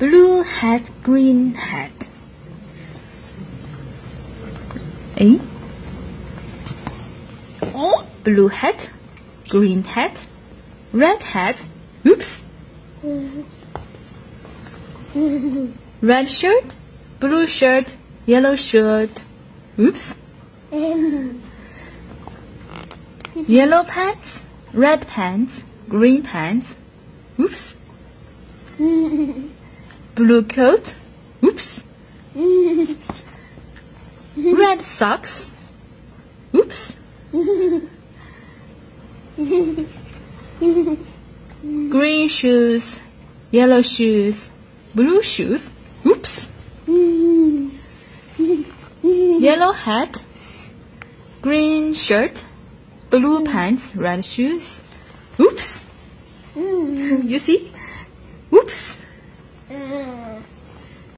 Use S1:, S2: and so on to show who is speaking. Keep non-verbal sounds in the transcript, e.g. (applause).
S1: blue hat, green hat. A.
S2: A.
S1: Blue hat, green hat, red hat. Oops. (laughs) Red shirt, blue shirt, yellow shirt. Oops. Yellow pants, red pants, green pants. Oops. (laughs) Blue coat. Oops. (laughs) Red socks. Oops. Green shoes, yellow shoes, blue shoes. Oops. Yellow hat, green shirt, blue pants, red shoes. Oops. (laughs) You see? Oops. Uh.